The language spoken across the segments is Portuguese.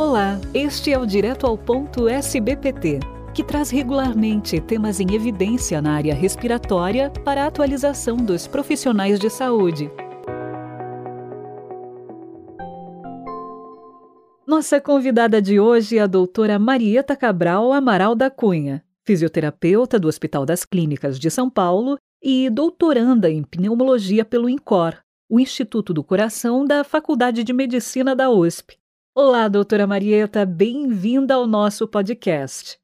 Olá, este é o Direto ao Ponto SBPT, que traz regularmente temas em evidência na área respiratória para a atualização dos profissionais de saúde. Nossa convidada de hoje é a doutora Marieta Cabral Amaral da Cunha, fisioterapeuta do Hospital das Clínicas de São Paulo e doutoranda em pneumologia pelo INCOR, o Instituto do Coração da Faculdade de Medicina da USP. Olá, doutora Marieta, bem-vinda ao nosso podcast.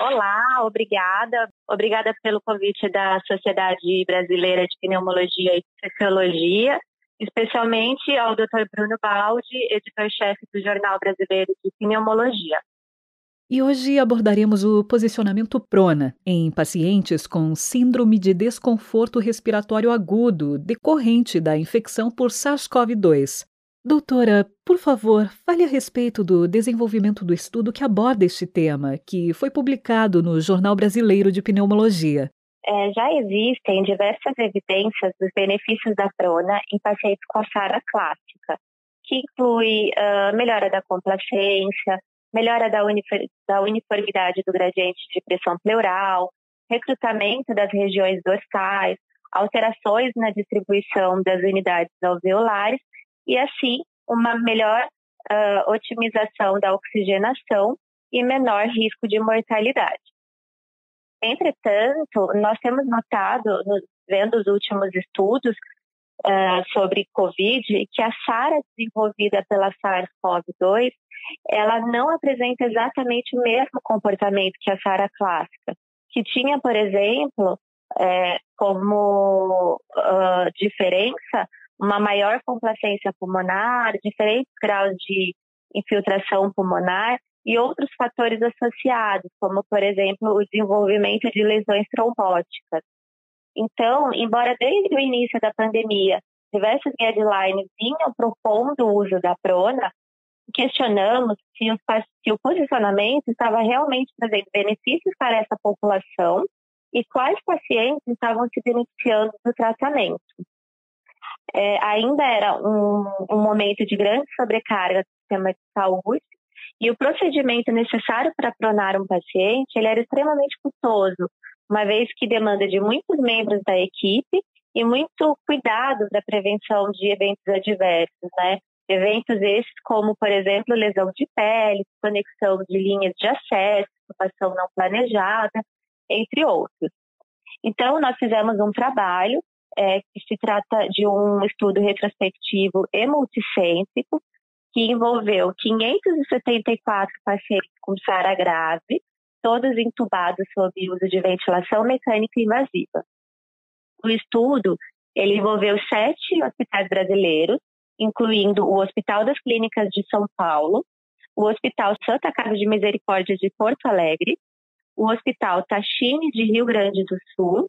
Olá, obrigada. Obrigada pelo convite da Sociedade Brasileira de Pneumologia e Fisiologia, especialmente ao Dr. Bruno Baldi, editor-chefe do Jornal Brasileiro de Pneumologia. E hoje abordaremos o posicionamento prona em pacientes com síndrome de desconforto respiratório agudo decorrente da infecção por SARS-CoV-2. Doutora, por favor, fale a respeito do desenvolvimento do estudo que aborda este tema, que foi publicado no Jornal Brasileiro de Pneumologia. É, já existem diversas evidências dos benefícios da prona em pacientes com a SARA clássica, que inclui uh, melhora da complacência, melhora da, da uniformidade do gradiente de pressão pleural, recrutamento das regiões dorsais, alterações na distribuição das unidades alveolares e, assim, uma melhor uh, otimização da oxigenação e menor risco de mortalidade. Entretanto, nós temos notado, vendo os últimos estudos uh, sobre Covid, que a SARA desenvolvida pela SARS-CoV-2 ela não apresenta exatamente o mesmo comportamento que a SARA clássica, que tinha, por exemplo, é, como uh, diferença uma maior complacência pulmonar, diferentes graus de infiltração pulmonar e outros fatores associados, como, por exemplo, o desenvolvimento de lesões trombóticas. Então, embora desde o início da pandemia diversos guidelines vinham propondo o uso da prona, questionamos se o, se o posicionamento estava realmente trazendo benefícios para essa população e quais pacientes estavam se beneficiando do tratamento. É, ainda era um, um momento de grande sobrecarga do sistema de saúde e o procedimento necessário para pronar um paciente ele era extremamente custoso, uma vez que demanda de muitos membros da equipe e muito cuidado da prevenção de eventos adversos, né? Eventos esses como, por exemplo, lesão de pele, conexão de linhas de acesso, ocupação não planejada, entre outros. Então, nós fizemos um trabalho é, que se trata de um estudo retrospectivo e multicêntrico, que envolveu 574 pacientes com SARA grave, todos entubados sob uso de ventilação mecânica invasiva. O estudo ele envolveu sete hospitais brasileiros, incluindo o Hospital das Clínicas de São Paulo, o Hospital Santa Casa de Misericórdia de Porto Alegre, o Hospital Tachine de Rio Grande do Sul,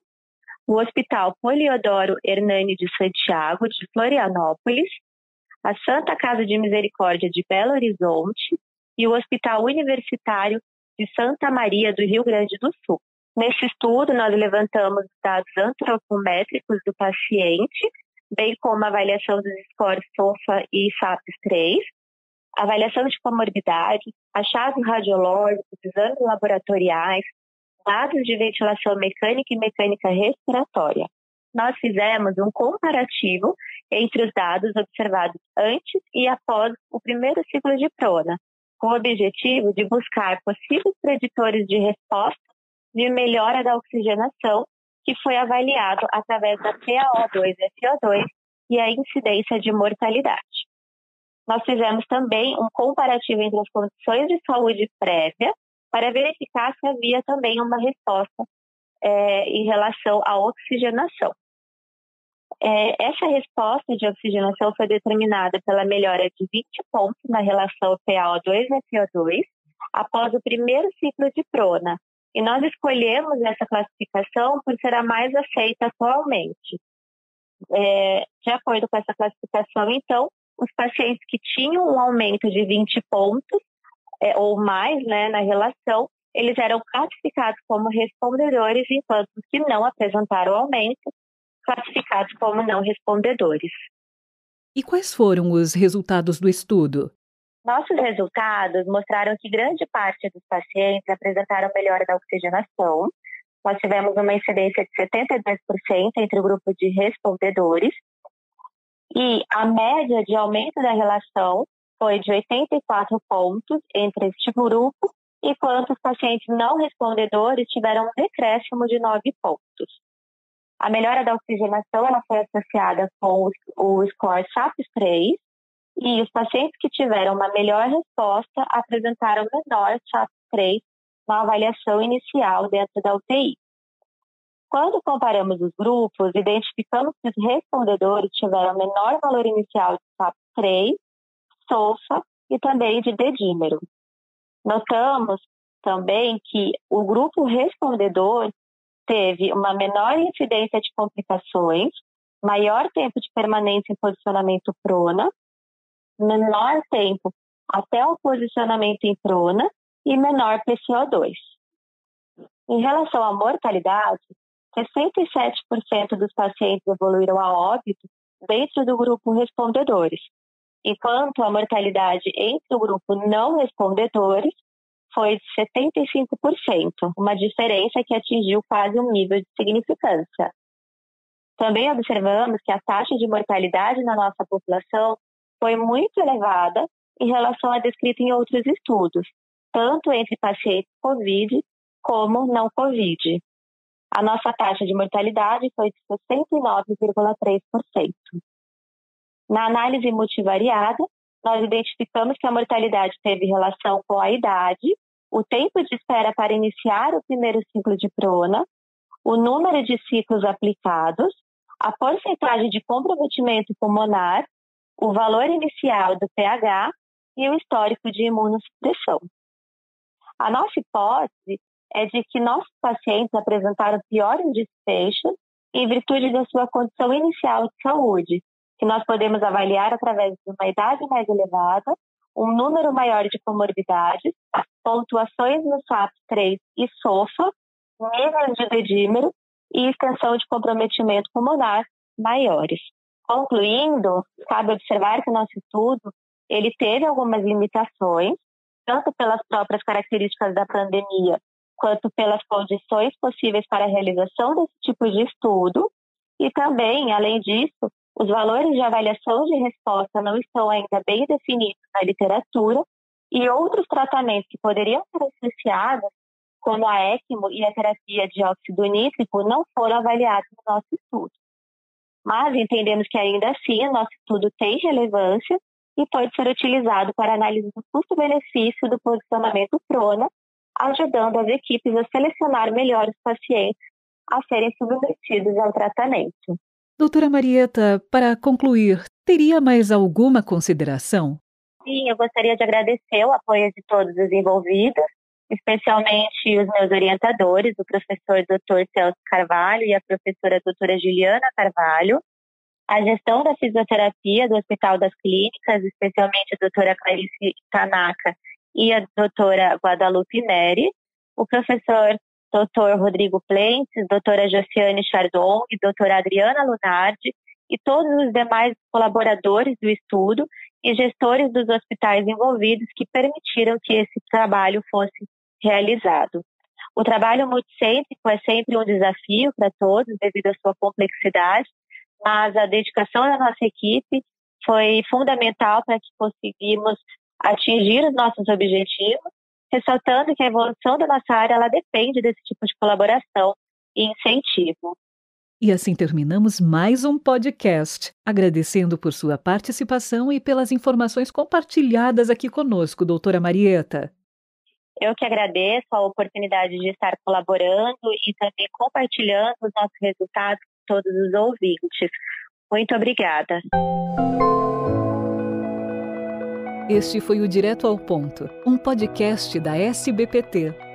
o Hospital Poliodoro Hernani de Santiago de Florianópolis, a Santa Casa de Misericórdia de Belo Horizonte e o Hospital Universitário de Santa Maria do Rio Grande do Sul. Nesse estudo, nós levantamos dados antropométricos do paciente bem como a avaliação dos scores SOFA e SAPS-3, avaliação de comorbidade, achados radiológicos, exames laboratoriais, dados de ventilação mecânica e mecânica respiratória. Nós fizemos um comparativo entre os dados observados antes e após o primeiro ciclo de prona, com o objetivo de buscar possíveis preditores de resposta de melhora da oxigenação que foi avaliado através da PaO2 e FO2 e a incidência de mortalidade. Nós fizemos também um comparativo entre as condições de saúde prévia para verificar se havia também uma resposta é, em relação à oxigenação. É, essa resposta de oxigenação foi determinada pela melhora de 20 pontos na relação PaO2 e FO2 após o primeiro ciclo de prona, e nós escolhemos essa classificação por ser a mais aceita atualmente. É, de acordo com essa classificação, então, os pacientes que tinham um aumento de 20 pontos é, ou mais né, na relação, eles eram classificados como respondedores, enquanto os que não apresentaram aumento, classificados como não respondedores. E quais foram os resultados do estudo? Nossos resultados mostraram que grande parte dos pacientes apresentaram melhora da oxigenação. Nós tivemos uma incidência de 72% entre o grupo de respondedores. E a média de aumento da relação foi de 84 pontos entre este grupo, enquanto os pacientes não respondedores tiveram um decréscimo de 9 pontos. A melhora da oxigenação ela foi associada com o score SAP-3, e os pacientes que tiveram uma melhor resposta apresentaram menor SAP-3 na avaliação inicial dentro da UTI. Quando comparamos os grupos, identificamos que os respondedores tiveram menor valor inicial de SAP-3, SOFA e também de dedímero. Notamos também que o grupo respondedor teve uma menor incidência de complicações, maior tempo de permanência em posicionamento prona menor tempo até o posicionamento em prona e menor PCO2. Em relação à mortalidade, 67% dos pacientes evoluíram a óbito dentro do grupo respondedores, enquanto a mortalidade entre o grupo não respondedores foi de 75%, uma diferença que atingiu quase um nível de significância. Também observamos que a taxa de mortalidade na nossa população foi muito elevada em relação à descrita em outros estudos, tanto entre pacientes COVID como não COVID. A nossa taxa de mortalidade foi de 69,3%. Na análise multivariada, nós identificamos que a mortalidade teve relação com a idade, o tempo de espera para iniciar o primeiro ciclo de prona, o número de ciclos aplicados, a porcentagem de comprometimento pulmonar o valor inicial do pH e o histórico de imunossupressão. A nossa hipótese é de que nossos pacientes apresentaram piores desfechos em virtude da sua condição inicial de saúde, que nós podemos avaliar através de uma idade mais elevada, um número maior de comorbidades, pontuações no SAP-3 e SOFA, níveis de dedímero e extensão de comprometimento pulmonar maiores. Concluindo, cabe observar que o nosso estudo ele teve algumas limitações, tanto pelas próprias características da pandemia, quanto pelas condições possíveis para a realização desse tipo de estudo, e também, além disso, os valores de avaliação de resposta não estão ainda bem definidos na literatura e outros tratamentos que poderiam ser associados, como a ECMO e a terapia de óxido nítrico, não foram avaliados no nosso estudo mas entendemos que ainda assim o nosso estudo tem relevância e pode ser utilizado para análise do custo-benefício do posicionamento prona, ajudando as equipes a selecionar melhor os pacientes a serem submetidos ao tratamento. Doutora Marieta, para concluir, teria mais alguma consideração? Sim, eu gostaria de agradecer o apoio de todos os envolvidos especialmente os meus orientadores, o professor Dr. Celso Carvalho e a professora doutora Juliana Carvalho, a gestão da fisioterapia do Hospital das Clínicas, especialmente a doutora Clarice Tanaka e a doutora Guadalupe Neri, o professor Dr. Rodrigo Plentes, doutora Josiane Chardon e doutora Adriana Lunardi e todos os demais colaboradores do estudo e gestores dos hospitais envolvidos que permitiram que esse trabalho fosse realizado. O trabalho multicêntrico é sempre um desafio para todos, devido à sua complexidade, mas a dedicação da nossa equipe foi fundamental para que conseguimos atingir os nossos objetivos, ressaltando que a evolução da nossa área ela depende desse tipo de colaboração e incentivo. E assim terminamos mais um podcast, agradecendo por sua participação e pelas informações compartilhadas aqui conosco, doutora Marieta. Eu que agradeço a oportunidade de estar colaborando e também compartilhando os nossos resultados com todos os ouvintes. Muito obrigada. Este foi o Direto ao Ponto, um podcast da SBPT,